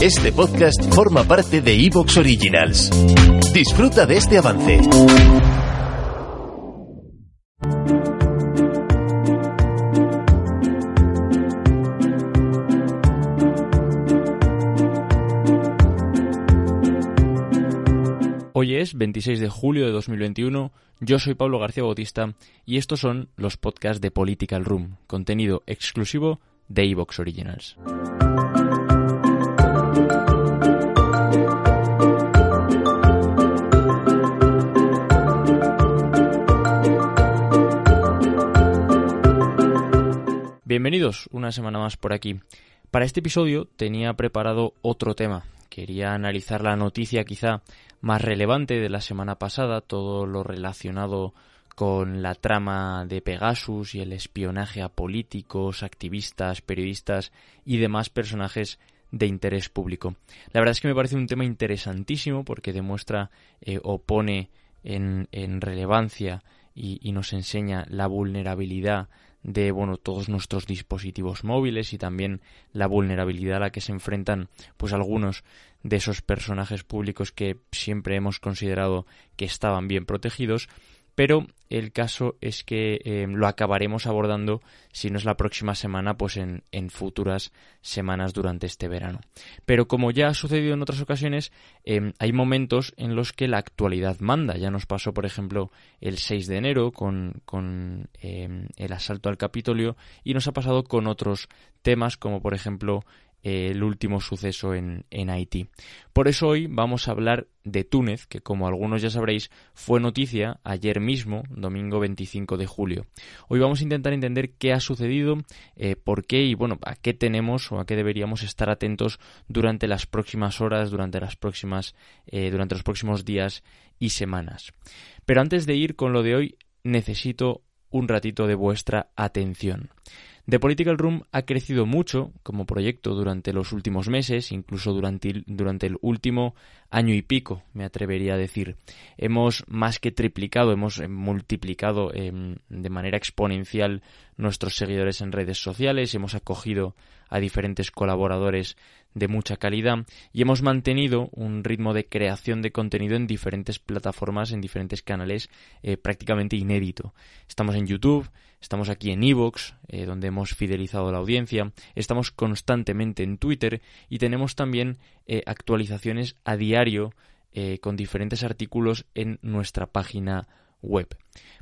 Este podcast forma parte de Evox Originals. Disfruta de este avance. Hoy es 26 de julio de 2021, yo soy Pablo García Bautista y estos son los podcasts de Political Room, contenido exclusivo de Evox Originals. Una semana más por aquí. Para este episodio tenía preparado otro tema. Quería analizar la noticia quizá más relevante de la semana pasada, todo lo relacionado con la trama de Pegasus y el espionaje a políticos, activistas, periodistas y demás personajes de interés público. La verdad es que me parece un tema interesantísimo porque demuestra eh, o pone en, relevancia y, nos enseña la vulnerabilidad de bueno todos nuestros dispositivos móviles y también la vulnerabilidad a la que se enfrentan pues algunos de esos personajes públicos que siempre hemos considerado que estaban bien protegidos pero el caso es que eh, lo acabaremos abordando, si no es la próxima semana, pues en, futuras semanas durante este verano. Pero como ya ha sucedido en otras ocasiones, em, hay momentos en los que la actualidad manda. Ya nos pasó, por ejemplo, el 6 de enero con, em, el asalto al Capitolio y nos ha pasado con otros temas como, por ejemplo, el último suceso en, en, Haití. Por eso hoy vamos a hablar de Túnez, que como algunos ya sabréis fue noticia ayer mismo, domingo 25 de julio. Hoy vamos a intentar entender qué ha sucedido, eh, por qué y bueno, a qué tenemos o a qué deberíamos estar atentos durante las próximas horas, durante las próximas, eh, durante los próximos días y semanas. Pero antes de ir con lo de hoy, necesito un ratito de vuestra atención. The Political Room ha crecido mucho como proyecto durante los últimos meses, incluso durante, durante el último año y pico, me atrevería a decir. Hemos más que triplicado, hemos eh, multiplicado em, de manera exponencial nuestros seguidores en redes sociales, hemos acogido a diferentes colaboradores de mucha calidad y hemos mantenido un ritmo de creación de contenido en diferentes plataformas, en diferentes canales eh, prácticamente inédito. Estamos en YouTube, estamos aquí en Evox, eh, donde hemos fidelizado la audiencia, estamos constantemente en Twitter y tenemos también eh, actualizaciones a diario con diferentes artículos en nuestra página web.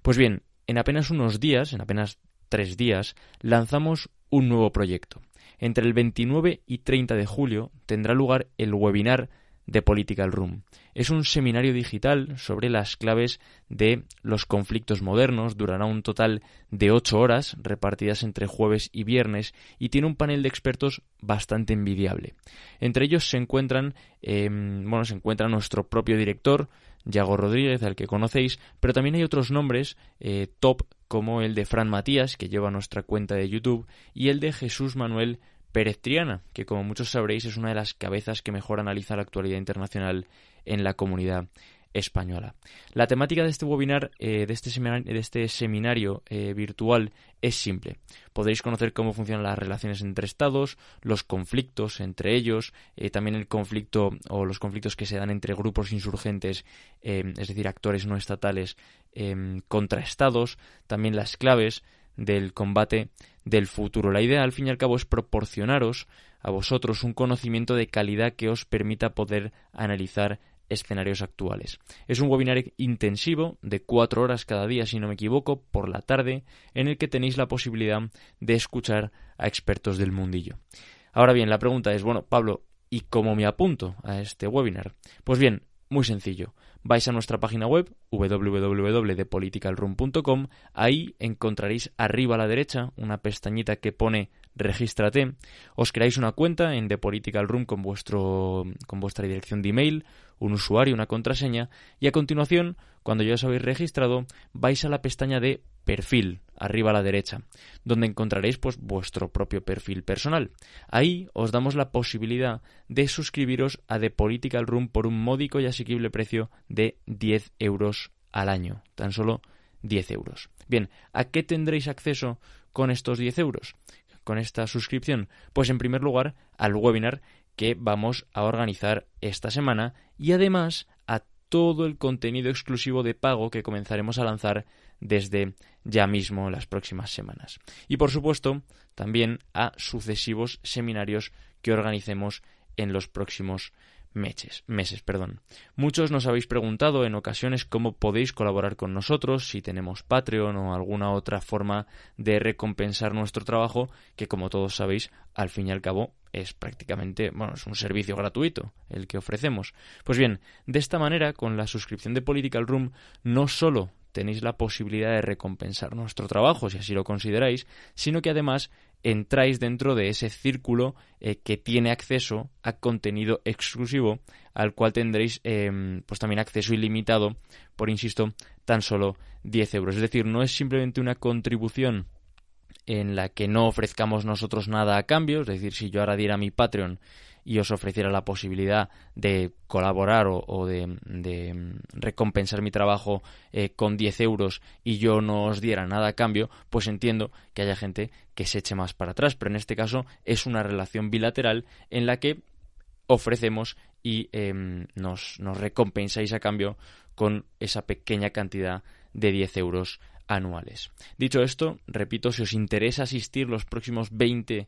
Pues bien, en apenas unos días, en apenas tres días, lanzamos un nuevo proyecto. Entre el 29 y 30 de julio tendrá lugar el webinar de Political Room. Es un seminario digital sobre las claves de los conflictos modernos, durará un total de ocho horas, repartidas entre jueves y viernes, y tiene un panel de expertos bastante envidiable. Entre ellos se encuentran, em, bueno, se encuentra nuestro propio director, Yago Rodríguez, al que conocéis, pero también hay otros nombres eh, top como el de Fran Matías, que lleva nuestra cuenta de YouTube, y el de Jesús Manuel Pérez Triana, que como muchos sabréis es una de las cabezas que mejor analiza la actualidad internacional en la comunidad española. La temática de este webinar, eh, de, este este seminario eh, virtual, es simple. Podréis conocer cómo funcionan las relaciones entre estados, los conflictos entre ellos, eh, también el conflicto o los conflictos que se dan entre grupos insurgentes, es decir, actores no estatales contra estados, también las claves del combate del futuro. La idea, al fin y al cabo, es proporcionaros a vosotros un conocimiento de calidad que os permita poder analizar escenarios actuales. Es un webinar intensivo de cuatro horas cada día, si no me equivoco, por la tarde, en el que tenéis la posibilidad de escuchar a expertos del mundillo. Ahora bien, la pregunta es, bueno, Pablo, ¿y cómo me apunto a este webinar? Pues bien, muy sencillo. Vais a nuestra página web www.thepoliticalroom.com. Ahí encontraréis arriba a la derecha una pestañita que pone Regístrate, os creáis una cuenta en The Political Room con, vuestro, con vuestra dirección de email, un usuario, una contraseña, y a continuación, cuando ya os habéis registrado, vais a la pestaña de perfil, arriba a la derecha, donde encontraréis pues vuestro propio perfil personal. Ahí os damos la posibilidad de suscribiros a The Political Room por un módico y asequible precio de 10 euros al año, tan solo 10 euros. Bien, ¿a qué tendréis acceso con estos 10 euros? Con esta suscripción? Pues en primer lugar al webinar que vamos a organizar esta semana y además todo el contenido exclusivo de pago que comenzaremos a lanzar desde ya mismo las próximas semanas. Y por supuesto, también a sucesivos seminarios que organicemos en los próximos meses, meses. Perdón. Muchos nos habéis preguntado en ocasiones cómo podéis colaborar con nosotros, si tenemos Patreon o alguna otra forma de recompensar nuestro trabajo, que como todos sabéis, al fin y al cabo es prácticamente, bueno, es un servicio gratuito el que ofrecemos. Pues bien, de esta manera, con la suscripción de Political Room, no solo tenéis la posibilidad de recompensar nuestro trabajo, si así lo consideráis, sino que además entráis dentro de ese círculo eh, que tiene acceso a contenido exclusivo al cual tendréis em, pues también acceso ilimitado por insisto tan solo 10 euros. Es decir no es simplemente una contribución en la que no ofrezcamos nosotros nada a cambio. Es decir si yo ahora diera mi Patreon y os ofreciera la posibilidad de colaborar o, de, recompensar mi trabajo eh, con 10 euros y yo no os diera nada a cambio, pues entiendo que haya gente que se eche más para atrás. Pero en este caso es una relación bilateral en la que ofrecemos y em, nos, nos recompensáis a cambio con esa pequeña cantidad de 10 euros anuales. Dicho esto, repito, si os interesa asistir los próximos 20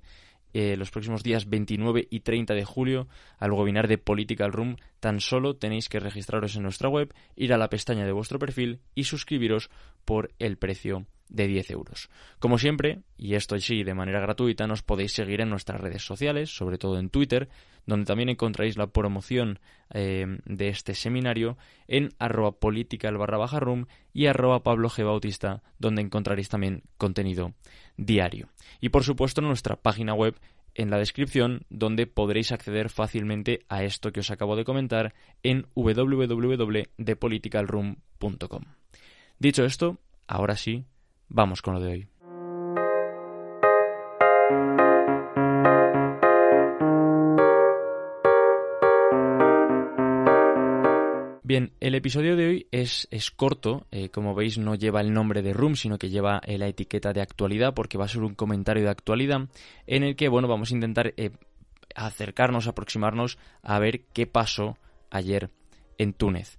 eh, los próximos días 29 y 30 de julio al webinar de Political Room, tan solo tenéis que registraros en nuestra web, ir a la pestaña de vuestro perfil y suscribiros por el precio de 10 euros. Como siempre, y esto sí de manera gratuita, nos podéis seguir en nuestras redes sociales, sobre todo en Twitter, donde también encontraréis la promoción eh, de este seminario en arroba political barra baja room y arroba Pablo G. Bautista, donde encontraréis también contenido diario. Y por supuesto en nuestra página web en la descripción donde podréis acceder fácilmente a esto que os acabo de comentar en www.depoliticalroom.com. Dicho esto, ahora sí, vamos con lo de hoy. Bien, el episodio de hoy es, es corto, eh, como veis no lleva el nombre de Room, sino que lleva eh, la etiqueta de actualidad, porque va a ser un comentario de actualidad en el que, bueno, vamos a intentar eh, acercarnos, aproximarnos a ver qué pasó ayer en Túnez.